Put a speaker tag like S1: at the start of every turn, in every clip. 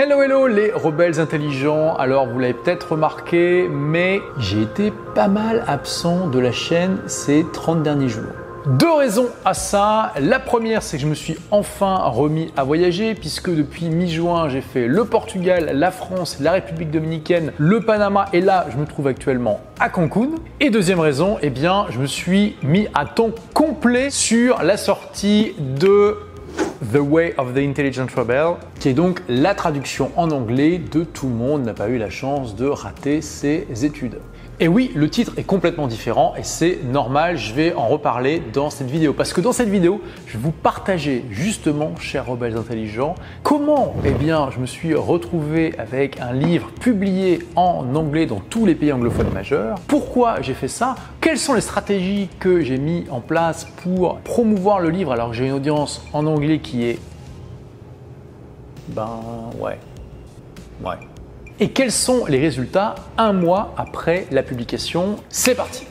S1: Hello hello les rebelles intelligents, alors vous l'avez peut-être remarqué, mais j'ai été pas mal absent de la chaîne ces 30 derniers jours. Deux raisons à ça. La première, c'est que je me suis enfin remis à voyager, puisque depuis mi-juin, j'ai fait le Portugal, la France, la République dominicaine, le Panama, et là, je me trouve actuellement à Cancun. Et deuxième raison, eh bien, je me suis mis à temps complet sur la sortie de The Way of the Intelligent Rebel, qui est donc la traduction en anglais de Tout le monde n'a pas eu la chance de rater ses études. Et oui, le titre est complètement différent et c'est normal, je vais en reparler dans cette vidéo. Parce que dans cette vidéo, je vais vous partager justement, chers rebelles intelligents, comment eh bien, je me suis retrouvé avec un livre publié en anglais dans tous les pays anglophones majeurs, pourquoi j'ai fait ça, quelles sont les stratégies que j'ai mis en place pour promouvoir le livre? Alors que j'ai une audience en anglais qui est... Ben ouais. Ouais et quels sont les résultats un mois après la publication? C'est parti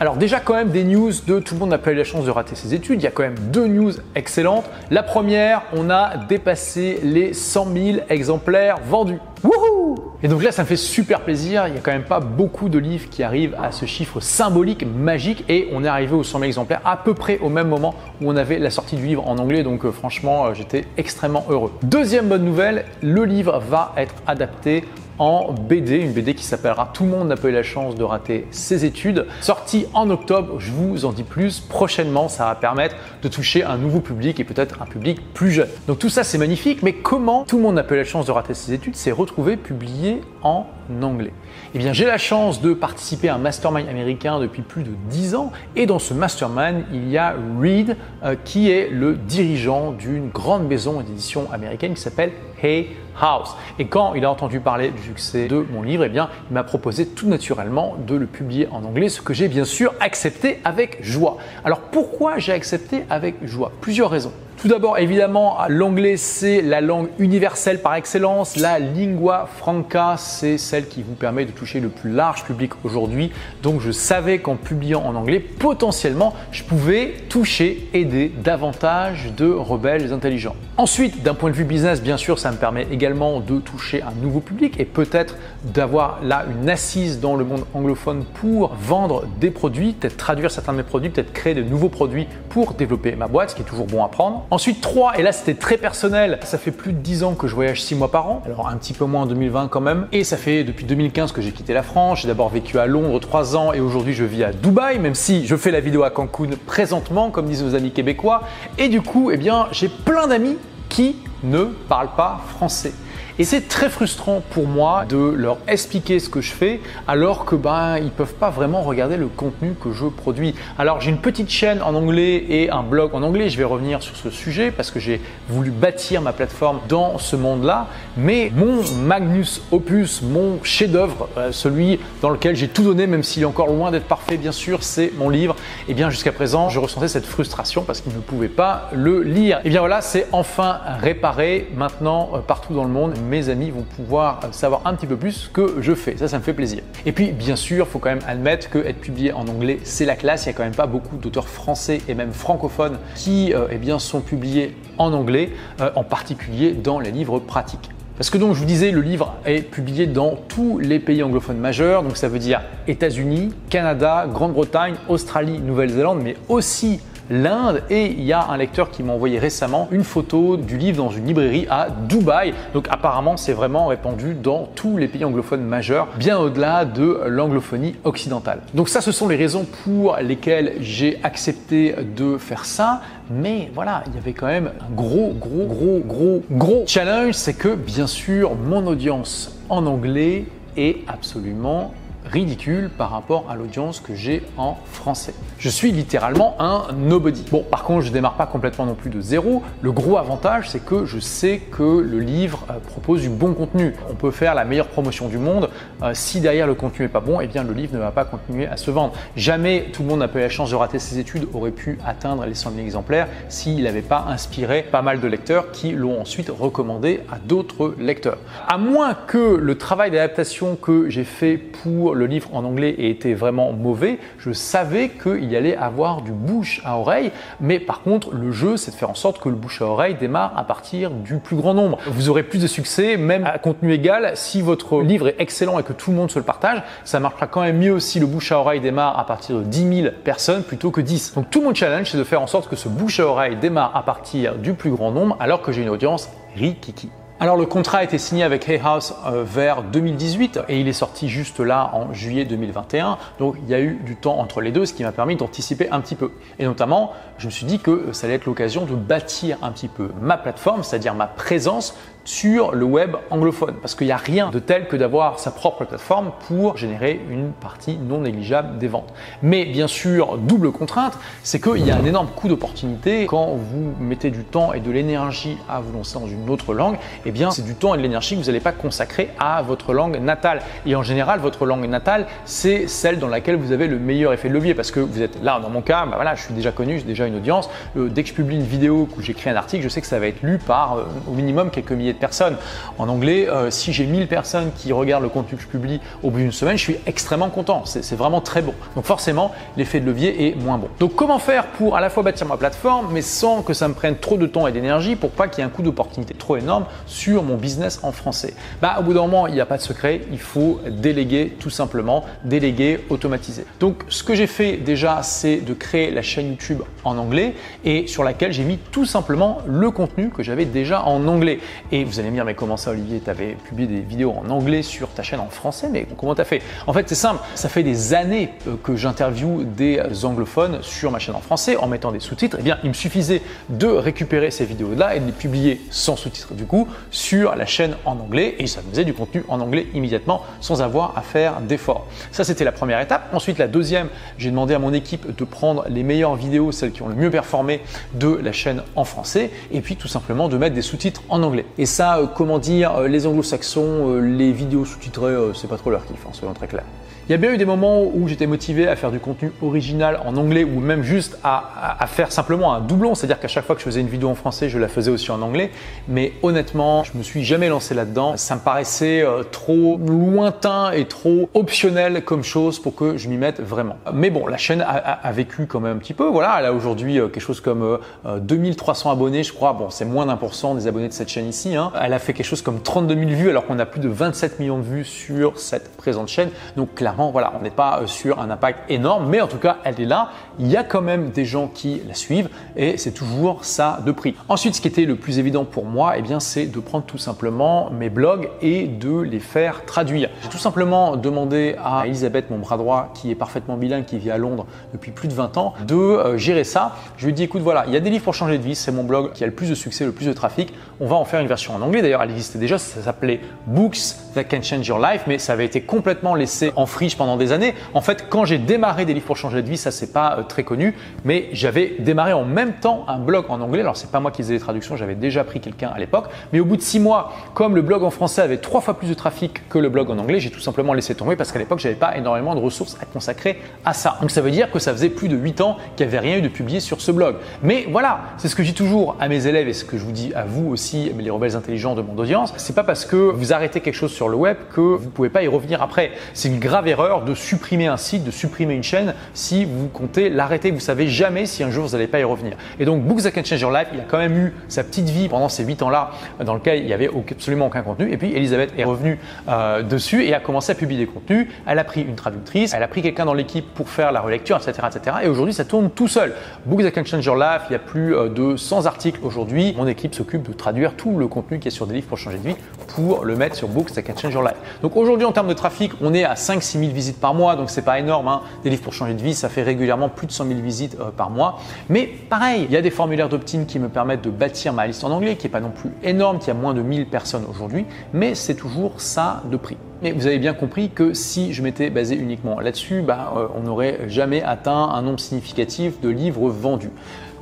S1: Alors déjà quand même des news de tout le monde n'a pas eu la chance de rater ses études. Il y a quand même deux news excellentes. La première, on a dépassé les 100 000 exemplaires vendus. Wouhou Et donc là, ça me fait super plaisir. Il n'y a quand même pas beaucoup de livres qui arrivent à ce chiffre symbolique, magique, et on est arrivé aux 100 000 exemplaires à peu près au même moment où on avait la sortie du livre en anglais. Donc euh, franchement, euh, j'étais extrêmement heureux. Deuxième bonne nouvelle, le livre va être adapté en BD, une BD qui s'appellera Tout le monde n'a pas eu la chance de rater ses études. Sortie en octobre, je vous en dis plus prochainement, ça va permettre de toucher un nouveau public et peut-être un public plus jeune. Donc tout ça c'est magnifique, mais comment Tout le monde n'a pas eu la chance de rater ses études s'est retrouvé publié en anglais Eh bien j'ai la chance de participer à un mastermind américain depuis plus de 10 ans et dans ce mastermind il y a Reed euh, qui est le dirigeant d'une grande maison d'édition américaine qui s'appelle Hey House. Et quand il a entendu parler du succès de mon livre, eh bien, il m'a proposé tout naturellement de le publier en anglais, ce que j'ai bien sûr accepté avec joie. Alors pourquoi j'ai accepté avec joie? Plusieurs raisons. Tout d'abord, évidemment, l'anglais, c'est la langue universelle par excellence. La lingua franca, c'est celle qui vous permet de toucher le plus large public aujourd'hui. Donc, je savais qu'en publiant en anglais, potentiellement, je pouvais toucher, aider davantage de rebelles intelligents. Ensuite, d'un point de vue business, bien sûr, ça me permet également de toucher un nouveau public et peut-être d'avoir là une assise dans le monde anglophone pour vendre des produits, peut-être traduire certains de mes produits, peut-être créer de nouveaux produits pour développer ma boîte, ce qui est toujours bon à prendre. Ensuite, 3, et là c'était très personnel, ça fait plus de 10 ans que je voyage 6 mois par an, alors un petit peu moins en 2020 quand même, et ça fait depuis 2015 que j'ai quitté la France, j'ai d'abord vécu à Londres 3 ans et aujourd'hui je vis à Dubaï, même si je fais la vidéo à Cancun présentement, comme disent nos amis québécois, et du coup, eh bien, j'ai plein d'amis qui ne parlent pas français. Et c'est très frustrant pour moi de leur expliquer ce que je fais alors que ben ils peuvent pas vraiment regarder le contenu que je produis. Alors j'ai une petite chaîne en anglais et un blog en anglais, je vais revenir sur ce sujet parce que j'ai voulu bâtir ma plateforme dans ce monde-là, mais mon magnus opus, mon chef-d'œuvre, euh, celui dans lequel j'ai tout donné même s'il est encore loin d'être parfait bien sûr, c'est mon livre. Et bien jusqu'à présent, je ressentais cette frustration parce qu'ils ne pouvaient pas le lire. Et bien voilà, c'est enfin réparé maintenant euh, partout dans le monde mes amis vont pouvoir savoir un petit peu plus que je fais. Ça, ça me fait plaisir. Et puis, bien sûr, il faut quand même admettre que être publié en anglais, c'est la classe. Il y a quand même pas beaucoup d'auteurs français et même francophones qui euh, eh sont publiés en anglais, euh, en particulier dans les livres pratiques. Parce que donc je vous disais, le livre est publié dans tous les pays anglophones majeurs, donc ça veut dire États-Unis, Canada, Grande-Bretagne, Australie, Nouvelle-Zélande, mais aussi l'Inde et il y a un lecteur qui m'a envoyé récemment une photo du livre dans une librairie à Dubaï. Donc apparemment c'est vraiment répandu dans tous les pays anglophones majeurs, bien au-delà de l'anglophonie occidentale. Donc ça ce sont les raisons pour lesquelles j'ai accepté de faire ça. Mais voilà, il y avait quand même un gros, gros, gros, gros, gros challenge, c'est que bien sûr mon audience en anglais est absolument ridicule par rapport à l'audience que j'ai en français. Je suis littéralement un nobody. Bon, par contre, je démarre pas complètement non plus de zéro. Le gros avantage, c'est que je sais que le livre euh, propose du bon contenu. On peut faire la meilleure promotion du monde. Euh, si derrière le contenu est pas bon, eh bien le livre ne va pas continuer à se vendre. Jamais tout le monde n'a pas eu la chance de rater ses études aurait pu atteindre les 100 000 exemplaires s'il n'avait pas inspiré pas mal de lecteurs qui l'ont ensuite recommandé à d'autres lecteurs. À moins que le travail d'adaptation que j'ai fait pour le livre en anglais ait été vraiment mauvais, je savais qu'il allait avoir du bouche à oreille, mais par contre, le jeu, c'est de faire en sorte que le bouche à oreille démarre à partir du plus grand nombre. Vous aurez plus de succès, même à contenu égal, si votre livre est excellent et que tout le monde se le partage, ça marchera quand même mieux si le bouche à oreille démarre à partir de 10 000 personnes plutôt que 10. Donc tout mon challenge, c'est de faire en sorte que ce bouche à oreille démarre à partir du plus grand nombre alors que j'ai une audience rikiki. Alors le contrat a été signé avec Hay House euh, vers 2018 et il est sorti juste là en juillet 2021. Donc il y a eu du temps entre les deux, ce qui m'a permis d'anticiper un petit peu. Et notamment, je me suis dit que ça allait être l'occasion de bâtir un petit peu ma plateforme, c'est-à-dire ma présence sur le web anglophone. Parce qu'il n'y a rien de tel que d'avoir sa propre plateforme pour générer une partie non négligeable des ventes. Mais bien sûr, double contrainte, c'est qu'il y a un énorme coût d'opportunité quand vous mettez du temps et de l'énergie à vous lancer dans une autre langue. Eh bien, c'est du temps et de l'énergie que vous n'allez pas consacrer à votre langue natale. Et en général, votre langue natale, c'est celle dans laquelle vous avez le meilleur effet de levier parce que vous êtes là, dans mon cas, bah voilà, je suis déjà connu, j'ai déjà une audience. Euh, dès que je publie une vidéo, que j'écris un article, je sais que ça va être lu par euh, au minimum quelques milliers de personnes. En anglais, euh, si j'ai 1000 personnes qui regardent le contenu que je publie au bout d'une semaine, je suis extrêmement content. C'est vraiment très bon. Donc forcément, l'effet de levier est moins bon. Donc comment faire pour à la fois bâtir ma plateforme, mais sans que ça me prenne trop de temps et d'énergie pour pas qu'il y ait un coût d'opportunité trop énorme sur mon business en français? Bah au bout d'un moment, il n'y a pas de secret, il faut déléguer tout simplement, déléguer, automatiser. Donc ce que j'ai fait déjà, c'est de créer la chaîne YouTube en anglais et sur laquelle j'ai mis tout simplement le contenu que j'avais déjà en anglais. Et vous allez me dire, mais comment ça, Olivier, tu avais publié des vidéos en anglais sur ta chaîne en français, mais comment tu as fait? En fait, c'est simple, ça fait des années euh, que j'interviewe des anglophones sur ma chaîne en français en mettant des sous-titres. Eh bien, il me suffisait de récupérer ces vidéos-là et de les publier sans sous-titres du coup sur la chaîne en anglais et ça me faisait du contenu en anglais immédiatement sans avoir à faire d'efforts. Ça, c'était la première étape. Ensuite, la deuxième, j'ai demandé à mon équipe de prendre les meilleures vidéos, celles qui ont le mieux performé de la chaîne en français et puis tout simplement de mettre des sous-titres en anglais. Et ça, euh, comment dire, euh, les anglo-saxons, euh, les vidéos sous-titrées, c'est pas trop leur kiff, hein, soyons très clairs. Il y a bien eu des moments où j'étais motivé à faire du contenu original en anglais ou même juste à, faire simplement un doublon, c'est-à-dire qu'à chaque fois que je faisais une vidéo en français, je la faisais aussi en anglais. Mais honnêtement, je me suis jamais lancé là-dedans. Ça me paraissait euh, trop lointain et trop optionnel comme chose pour que je m'y mette vraiment. Mais bon, la chaîne a, vécu quand même un petit peu. Voilà, elle a aujourd'hui euh, quelque chose comme 2300 euh, abonnés, je crois. Bon, c'est moins d'un pour cent des abonnés de cette chaîne ici. Hein. Elle a fait quelque chose comme 32 000 vues alors qu'on a plus de 27 millions de vues sur cette présente chaîne. Donc clairement, voilà, on n'est pas euh, sur un impact énorme, mais en tout cas, elle est là. Il y a quand même des gens qui la suivent et c'est toujours ça de prix. Ensuite, ce qui était le plus évident pour moi, eh bien, c'est de prendre tout simplement mes blogs et de les faire traduire. J'ai tout simplement demandé à Elisabeth, mon bras droit, qui est parfaitement bilingue, qui vit à Londres depuis plus de 20 ans, de euh, gérer ça. Je lui ai dit, écoute, voilà, il y a des livres pour changer de vie, c'est mon blog qui a le plus de succès, le plus de trafic. On va en faire une version en anglais. D'ailleurs, elle existait déjà, ça s'appelait Books That Can Change Your Life, mais ça avait été complètement laissé en free pendant des années. En fait, quand j'ai démarré des livres pour changer de vie, ça c'est pas euh, très connu, mais j'avais démarré en même temps un blog en anglais. Alors c'est pas moi qui faisais les traductions, j'avais déjà pris quelqu'un à l'époque, mais au bout de six mois, comme le blog en français avait trois fois plus de trafic que le blog en anglais, j'ai tout simplement laissé tomber parce qu'à l'époque j'avais pas énormément de ressources à consacrer à ça. Donc ça veut dire que ça faisait plus de huit ans qu'il n'y avait rien eu de publié sur ce blog. Mais voilà, c'est ce que je dis toujours à mes élèves et ce que je vous dis à vous aussi, les rebelles intelligents de mon audience. C'est pas parce que vous arrêtez quelque chose sur le web que vous pouvez pas y revenir après. C'est une grave erreur de supprimer un site, de supprimer une chaîne si vous comptez l'arrêter. Vous savez jamais si un jour vous n'allez pas y revenir. Et donc Books That Can Change Your Life, il a quand même eu sa petite vie pendant ces 8 ans-là dans lequel il n'y avait absolument aucun contenu. Et puis Elisabeth est revenue euh, dessus et a commencé à publier des contenus. Elle a pris une traductrice, elle a pris quelqu'un dans l'équipe pour faire la relecture, etc. etc. Et aujourd'hui, ça tourne tout seul. Books That Can Change Your Life, il y a plus euh, de 100 articles aujourd'hui. Mon équipe s'occupe de traduire tout le contenu qui est sur des livres pour changer de vie pour le mettre sur Books That Can Change Your Life. Donc aujourd'hui, en termes de trafic, on est à 5-6 000 visites par mois, donc c'est pas énorme. Hein. Des livres pour changer de vie, ça fait régulièrement plus de 100 000 visites euh, par mois. Mais pareil, il y a des formulaires d'opt-in qui me permettent de bâtir ma liste en anglais, qui n'est pas non plus énorme, qui a moins de 1000 personnes aujourd'hui, mais c'est toujours ça de prix. Mais vous avez bien compris que si je m'étais basé uniquement là-dessus, bah, euh, on n'aurait jamais atteint un nombre significatif de livres vendus.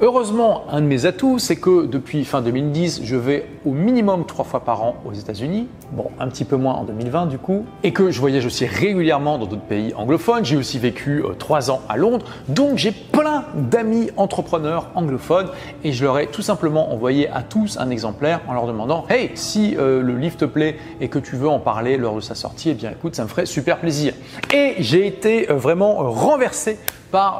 S1: Heureusement, un de mes atouts, c'est que depuis fin 2010, je vais au minimum trois fois par an aux États-Unis, bon, un petit peu moins en 2020 du coup, et que je voyage aussi régulièrement dans d'autres pays anglophones. J'ai aussi vécu euh, trois ans à Londres, donc j'ai plein d'amis entrepreneurs anglophones et je leur ai tout simplement envoyé à tous un exemplaire en leur demandant Hey, si euh, le livre te plaît et que tu veux en parler lors de sa sortie, eh bien écoute, ça me ferait super plaisir. Et j'ai été euh, vraiment renversé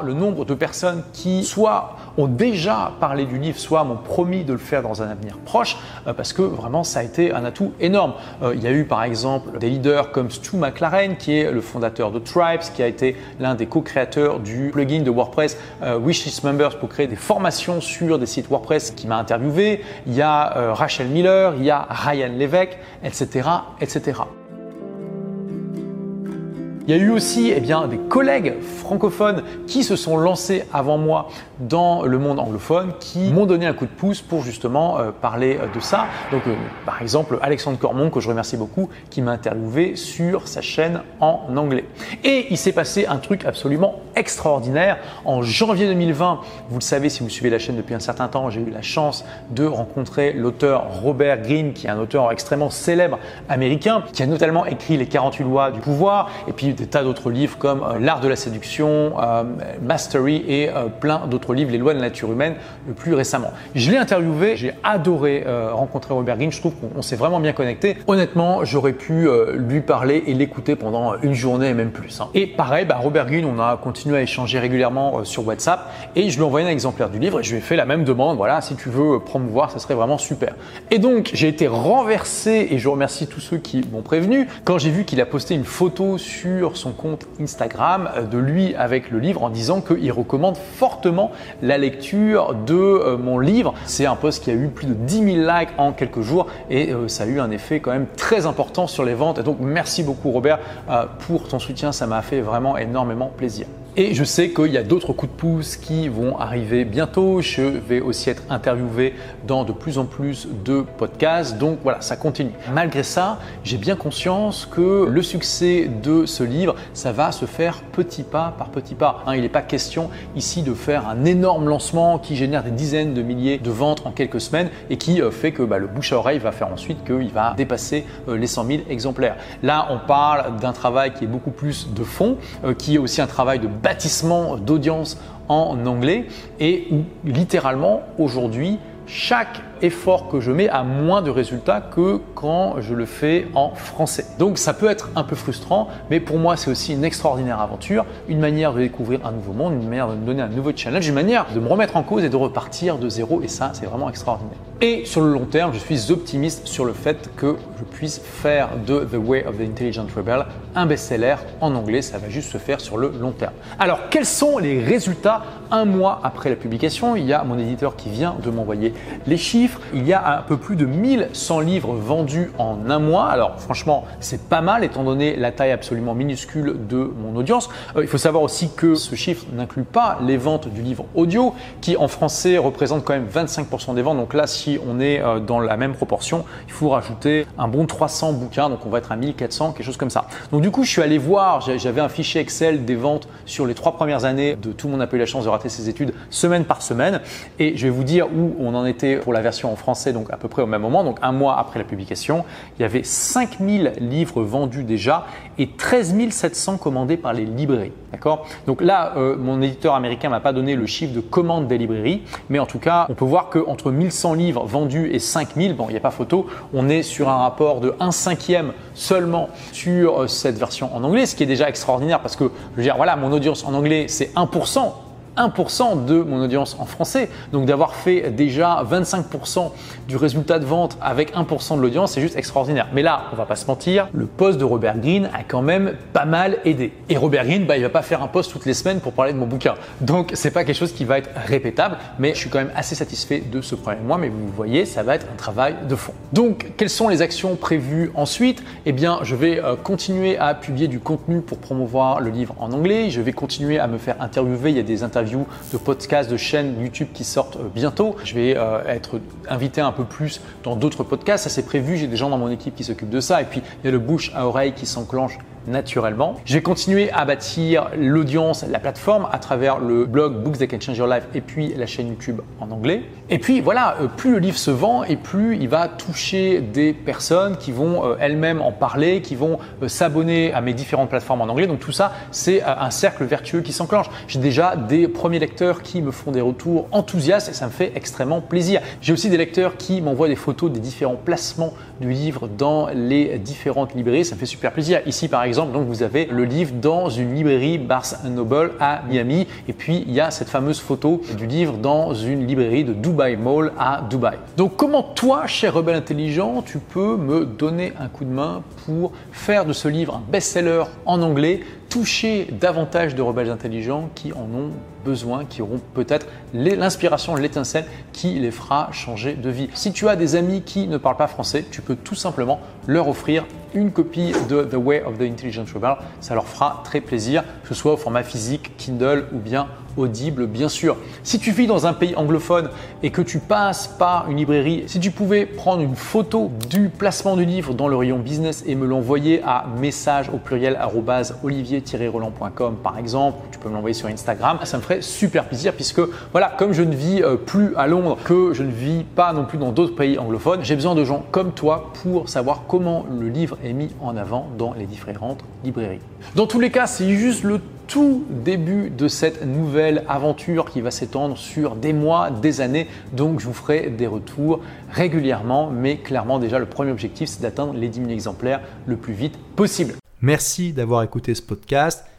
S1: le nombre de personnes qui soit ont déjà parlé du livre, soit m'ont promis de le faire dans un avenir proche, euh, parce que vraiment ça a été un atout énorme. Euh, il y a eu par exemple des leaders comme Stu McLaren, qui est le fondateur de Tribes, qui a été l'un des co-créateurs du plugin de WordPress euh, Wishlist Members pour créer des formations sur des sites WordPress, qui m'a interviewé. Il y a Rachel Miller, il y a Ryan Levesque, etc., etc. Il y a eu aussi eh bien, des collègues francophones qui se sont lancés avant moi dans le monde anglophone, qui m'ont donné un coup de pouce pour justement euh, parler de ça. Donc, euh, par exemple, Alexandre Cormon, que je remercie beaucoup, qui m'a interviewé sur sa chaîne en anglais. Et il s'est passé un truc absolument extraordinaire. En janvier 2020, vous le savez si vous suivez la chaîne depuis un certain temps, j'ai eu la chance de rencontrer l'auteur Robert Greene, qui est un auteur extrêmement célèbre américain, qui a notamment écrit Les 48 lois du pouvoir, et puis des tas d'autres livres comme euh, L'art de la séduction, euh, Mastery et euh, plein d'autres livres, Les lois de la nature humaine, le plus récemment. Je l'ai interviewé, j'ai adoré rencontrer Robert Greene, je trouve qu'on s'est vraiment bien connecté. Honnêtement, j'aurais pu lui parler et l'écouter pendant une journée et même plus. Hein. Et pareil, bah, Robert Greene, on a continué à échanger régulièrement sur WhatsApp et je lui ai envoyé un exemplaire du livre et je lui ai fait la même demande, voilà, si tu veux promouvoir, ça serait vraiment super. Et donc, j'ai été renversé et je remercie tous ceux qui m'ont prévenu quand j'ai vu qu'il a posté une photo sur son compte Instagram euh, de lui avec le livre en disant qu'il recommande fortement la lecture de euh, mon livre. C'est un post qui a eu plus de 10 000 likes en quelques jours et euh, ça a eu un effet quand même très important sur les ventes. Et donc merci beaucoup Robert pour ton soutien, ça m'a fait vraiment énormément plaisir. Et je sais qu'il y a d'autres coups de pouce qui vont arriver bientôt. Je vais aussi être interviewé dans de plus en plus de podcasts. Donc voilà, ça continue. Malgré ça, j'ai bien conscience que le succès de ce livre, ça va se faire petit pas par petit pas. Hein, il n'est pas question ici de faire un énorme lancement qui génère des dizaines de milliers de ventes en quelques semaines et qui euh, fait que bah, le bouche à oreille va faire ensuite qu'il va dépasser euh, les 100 000 exemplaires. Là, on parle d'un travail qui est beaucoup plus de fond, euh, qui est aussi un travail de bâtissement d'audience en anglais et où littéralement aujourd'hui chaque effort que je mets a moins de résultats que quand je le fais en français. Donc ça peut être un peu frustrant, mais pour moi c'est aussi une extraordinaire aventure, une manière de découvrir un nouveau monde, une manière de me donner un nouveau challenge, une manière de me remettre en cause et de repartir de zéro et ça c'est vraiment extraordinaire. Et sur le long terme, je suis optimiste sur le fait que je puisse faire de The Way of the Intelligent Rebel un best-seller en anglais, ça va juste se faire sur le long terme. Alors quels sont les résultats un mois après la publication? Il y a mon éditeur qui vient de m'envoyer les chiffres il y a un peu plus de 1100 livres vendus en un mois. Alors franchement, c'est pas mal étant donné la taille absolument minuscule de mon audience. Euh, il faut savoir aussi que ce chiffre n'inclut pas les ventes du livre audio qui en français représente quand même 25% des ventes. Donc là, si on est euh, dans la même proportion, il faut rajouter un bon 300 bouquins. Donc on va être à 1400, quelque chose comme ça. Donc du coup, je suis allé voir, j'avais un fichier Excel des ventes sur les trois premières années de tout le monde a eu la chance de rater ses études semaine par semaine. Et je vais vous dire où on en était pour la version en français, donc à peu près au même moment, donc un mois après la publication, il y avait 5000 livres vendus déjà et 13 700 commandés par les librairies. D'accord? Donc là, euh, mon éditeur américain m'a pas donné le chiffre de commandes des librairies, mais en tout cas, on peut voir qu'entre 1100 livres vendus et 5000, bon, il n'y a pas photo, on est sur un rapport de 1 cinquième seulement sur euh, cette version en anglais, ce qui est déjà extraordinaire parce que, je veux dire, voilà, mon audience en anglais, c'est 1%. 1% de mon audience en français. Donc d'avoir fait déjà 25% du résultat de vente avec 1% de l'audience, c'est juste extraordinaire. Mais là, on va pas se mentir, le poste de Robert Greene a quand même pas mal aidé. Et Robert Greene, bah, il va pas faire un post toutes les semaines pour parler de mon bouquin. Donc c'est pas quelque chose qui va être répétable, mais je suis quand même assez satisfait de ce premier mois. Mais vous voyez, ça va être un travail de fond. Donc quelles sont les actions prévues ensuite? Eh bien, je vais euh, continuer à publier du contenu pour promouvoir le livre en anglais. Je vais continuer à me faire interviewer. Il y a des interviews de podcasts, de chaînes YouTube qui sortent euh, bientôt. Je vais euh, être invité un peu plus dans d'autres podcasts. Ça c'est prévu. J'ai des gens dans mon équipe qui s'occupent de ça. Et puis il y a le bouche à oreille qui s'enclenche naturellement. Je vais continuer à bâtir l'audience, la plateforme à travers le blog Books That Can Change Your Life et puis la chaîne YouTube en anglais. Et puis voilà, euh, plus le livre se vend et plus il va toucher des personnes qui vont euh, elles-mêmes en parler, qui vont euh, s'abonner à mes différentes plateformes en anglais. Donc tout ça, c'est un cercle vertueux qui s'enclenche. J'ai déjà des premiers lecteurs qui me font des retours enthousiastes et ça me fait extrêmement plaisir. J'ai aussi des lecteurs qui m'envoient des photos des différents placements du livre dans les différentes librairies. Ça me fait super plaisir. Ici, par exemple, donc vous avez le livre dans une librairie Barnes Noble à Miami. Et puis, il y a cette fameuse photo du livre dans une librairie de Dubai Mall à Dubaï. Donc, comment toi, cher rebelle intelligent, tu peux me donner un coup de main pour faire de ce livre un best-seller en anglais toucher davantage de rebelles intelligents qui en ont besoin, qui auront peut-être l'inspiration, l'étincelle qui les fera changer de vie. Si tu as des amis qui ne parlent pas français, tu peux tout simplement leur offrir une copie de The Way of the Intelligent Rebel. Ça leur fera très plaisir, que ce soit au format physique, Kindle ou bien audible bien sûr. Si tu vis dans un pays anglophone et que tu passes par une librairie, si tu pouvais prendre une photo du placement du livre dans le rayon business et me l'envoyer à message au pluriel olivier-roland.com par exemple, tu peux me l'envoyer sur Instagram, ça me ferait super plaisir puisque voilà, comme je ne vis euh, plus à Londres, que je ne vis pas non plus dans d'autres pays anglophones, j'ai besoin de gens comme toi pour savoir comment le livre est mis en avant dans les différentes librairies. Dans tous les cas, c'est juste le tout début de cette nouvelle aventure qui va s'étendre sur des mois, des années. Donc je vous ferai des retours régulièrement, mais clairement déjà le premier objectif c'est d'atteindre les 10 000 exemplaires le plus vite possible.
S2: Merci d'avoir écouté ce podcast.